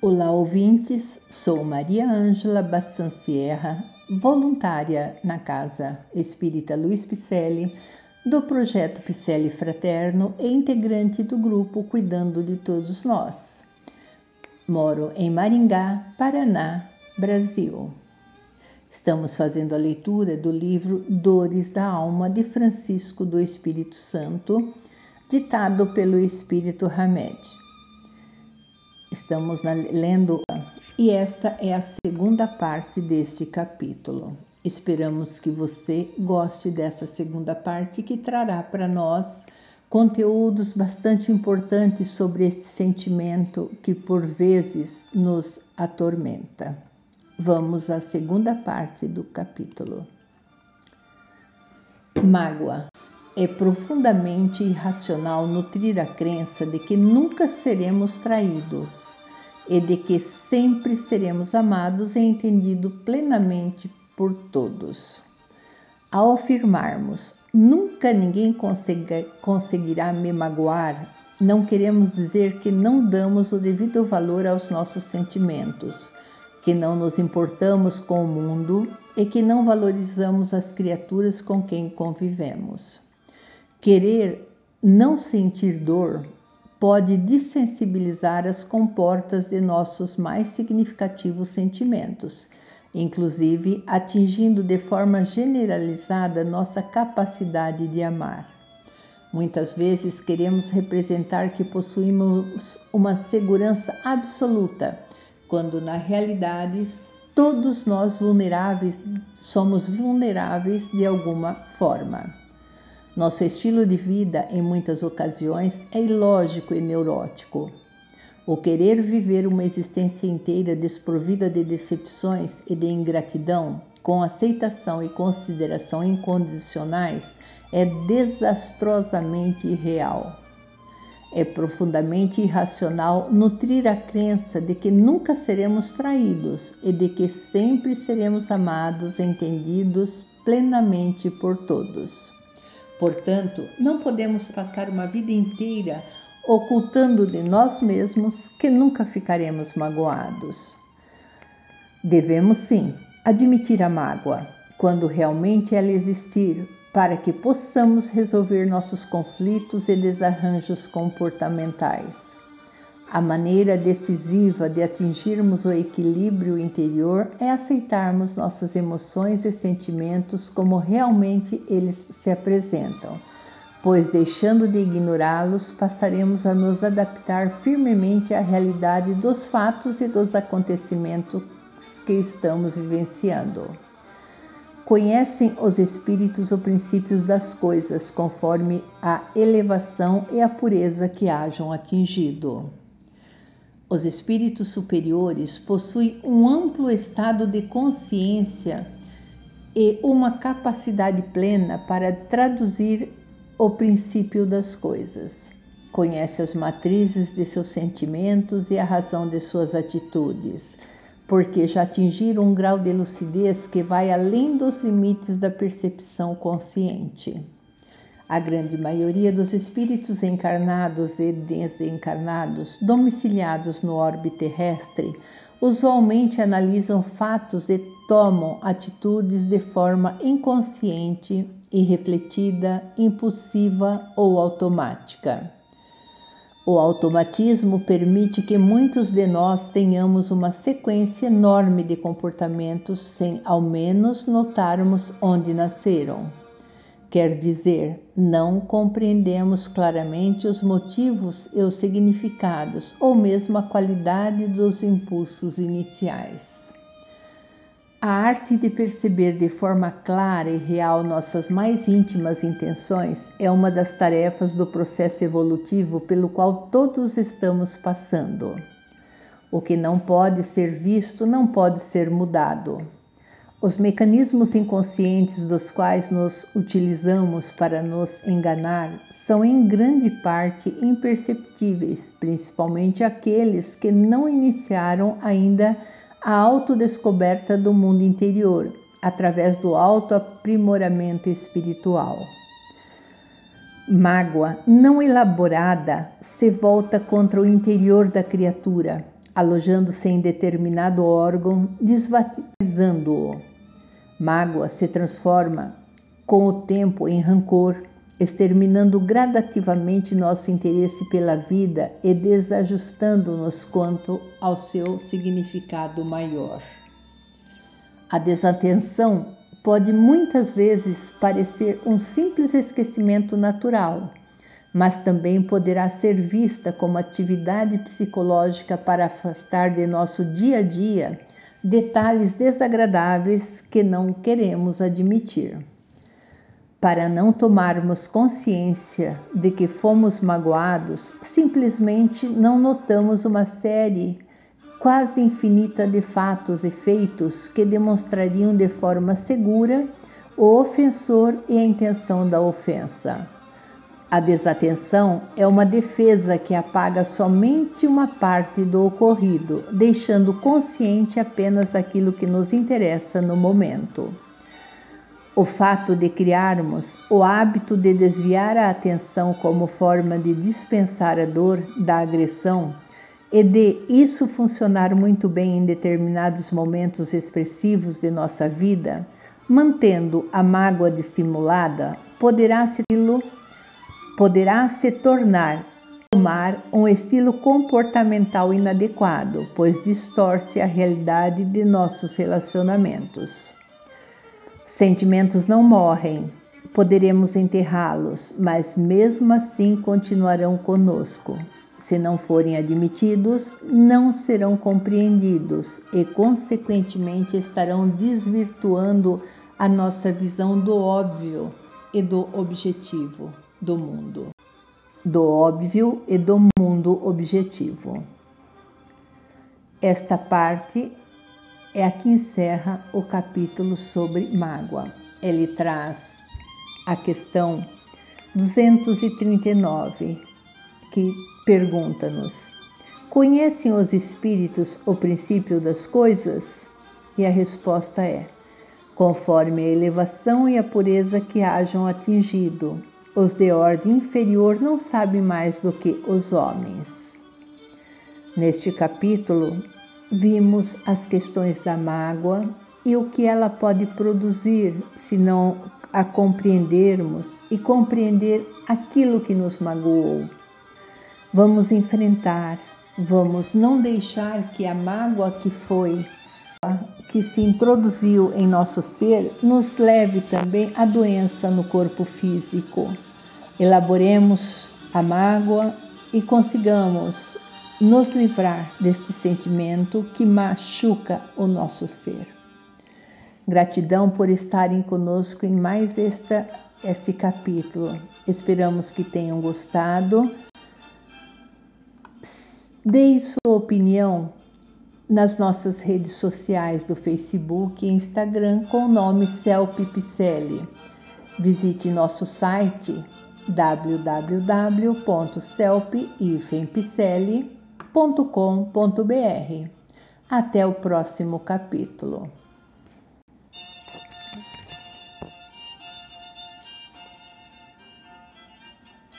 Olá, ouvintes. Sou Maria Ângela Bassan Sierra, voluntária na Casa Espírita Luiz Picelli, do projeto Picelli Fraterno e integrante do grupo Cuidando de Todos Nós. Moro em Maringá, Paraná, Brasil. Estamos fazendo a leitura do livro Dores da Alma de Francisco do Espírito Santo, ditado pelo Espírito Hamed. Estamos lendo e esta é a segunda parte deste capítulo. Esperamos que você goste dessa segunda parte que trará para nós conteúdos bastante importantes sobre esse sentimento que por vezes nos atormenta. Vamos à segunda parte do capítulo. Mágoa. É profundamente irracional nutrir a crença de que nunca seremos traídos e de que sempre seremos amados e entendidos plenamente por todos. Ao afirmarmos nunca ninguém conseguirá me magoar, não queremos dizer que não damos o devido valor aos nossos sentimentos, que não nos importamos com o mundo e que não valorizamos as criaturas com quem convivemos. Querer não sentir dor pode desensibilizar as comportas de nossos mais significativos sentimentos, inclusive atingindo de forma generalizada nossa capacidade de amar. Muitas vezes queremos representar que possuímos uma segurança absoluta, quando na realidade todos nós vulneráveis somos vulneráveis de alguma forma. Nosso estilo de vida, em muitas ocasiões, é ilógico e neurótico. O querer viver uma existência inteira desprovida de decepções e de ingratidão, com aceitação e consideração incondicionais, é desastrosamente irreal. É profundamente irracional nutrir a crença de que nunca seremos traídos e de que sempre seremos amados, entendidos plenamente por todos. Portanto, não podemos passar uma vida inteira ocultando de nós mesmos que nunca ficaremos magoados. Devemos sim admitir a mágoa quando realmente ela existir, para que possamos resolver nossos conflitos e desarranjos comportamentais. A maneira decisiva de atingirmos o equilíbrio interior é aceitarmos nossas emoções e sentimentos como realmente eles se apresentam, pois deixando de ignorá-los, passaremos a nos adaptar firmemente à realidade dos fatos e dos acontecimentos que estamos vivenciando. Conhecem os espíritos os princípios das coisas, conforme a elevação e a pureza que hajam atingido. Os espíritos superiores possuem um amplo estado de consciência e uma capacidade plena para traduzir o princípio das coisas. Conhece as matrizes de seus sentimentos e a razão de suas atitudes, porque já atingiram um grau de lucidez que vai além dos limites da percepção consciente. A grande maioria dos espíritos encarnados e desencarnados, domiciliados no orbe terrestre, usualmente analisam fatos e tomam atitudes de forma inconsciente, irrefletida, impulsiva ou automática. O automatismo permite que muitos de nós tenhamos uma sequência enorme de comportamentos sem ao menos notarmos onde nasceram. Quer dizer, não compreendemos claramente os motivos e os significados, ou mesmo a qualidade dos impulsos iniciais. A arte de perceber de forma clara e real nossas mais íntimas intenções é uma das tarefas do processo evolutivo pelo qual todos estamos passando. O que não pode ser visto não pode ser mudado. Os mecanismos inconscientes dos quais nos utilizamos para nos enganar são em grande parte imperceptíveis, principalmente aqueles que não iniciaram ainda a autodescoberta do mundo interior através do autoaprimoramento espiritual. Mágoa não elaborada se volta contra o interior da criatura, alojando-se em determinado órgão, desvalorizando-o. Mágoa se transforma com o tempo em rancor, exterminando gradativamente nosso interesse pela vida e desajustando-nos quanto ao seu significado maior. A desatenção pode muitas vezes parecer um simples esquecimento natural, mas também poderá ser vista como atividade psicológica para afastar de nosso dia a dia detalhes desagradáveis que não queremos admitir para não tomarmos consciência de que fomos magoados, simplesmente não notamos uma série quase infinita de fatos e feitos que demonstrariam de forma segura o ofensor e a intenção da ofensa. A desatenção é uma defesa que apaga somente uma parte do ocorrido, deixando consciente apenas aquilo que nos interessa no momento. O fato de criarmos o hábito de desviar a atenção como forma de dispensar a dor da agressão e de isso funcionar muito bem em determinados momentos expressivos de nossa vida, mantendo a mágoa dissimulada, poderá se, poderá se tornar tomar um estilo comportamental inadequado, pois distorce a realidade de nossos relacionamentos. Sentimentos não morrem, poderemos enterrá-los, mas mesmo assim continuarão conosco. Se não forem admitidos, não serão compreendidos e, consequentemente, estarão desvirtuando a nossa visão do óbvio e do objetivo do mundo. Do óbvio e do mundo objetivo. Esta parte é aqui encerra o capítulo sobre mágoa. Ele traz a questão 239, que pergunta-nos: Conhecem os espíritos o princípio das coisas? E a resposta é: conforme a elevação e a pureza que hajam atingido, os de ordem inferior não sabem mais do que os homens. Neste capítulo, vimos as questões da mágoa e o que ela pode produzir se não a compreendermos e compreender aquilo que nos magoou. Vamos enfrentar, vamos não deixar que a mágoa que foi que se introduziu em nosso ser nos leve também à doença no corpo físico. Elaboremos a mágoa e consigamos nos livrar deste sentimento que machuca o nosso ser. Gratidão por estarem conosco em mais esta, esse capítulo. Esperamos que tenham gostado. Deem sua opinião nas nossas redes sociais do Facebook e Instagram com o nome Celpipicelli. Visite nosso site www.celpifempicelli.com.br. Até o próximo capítulo.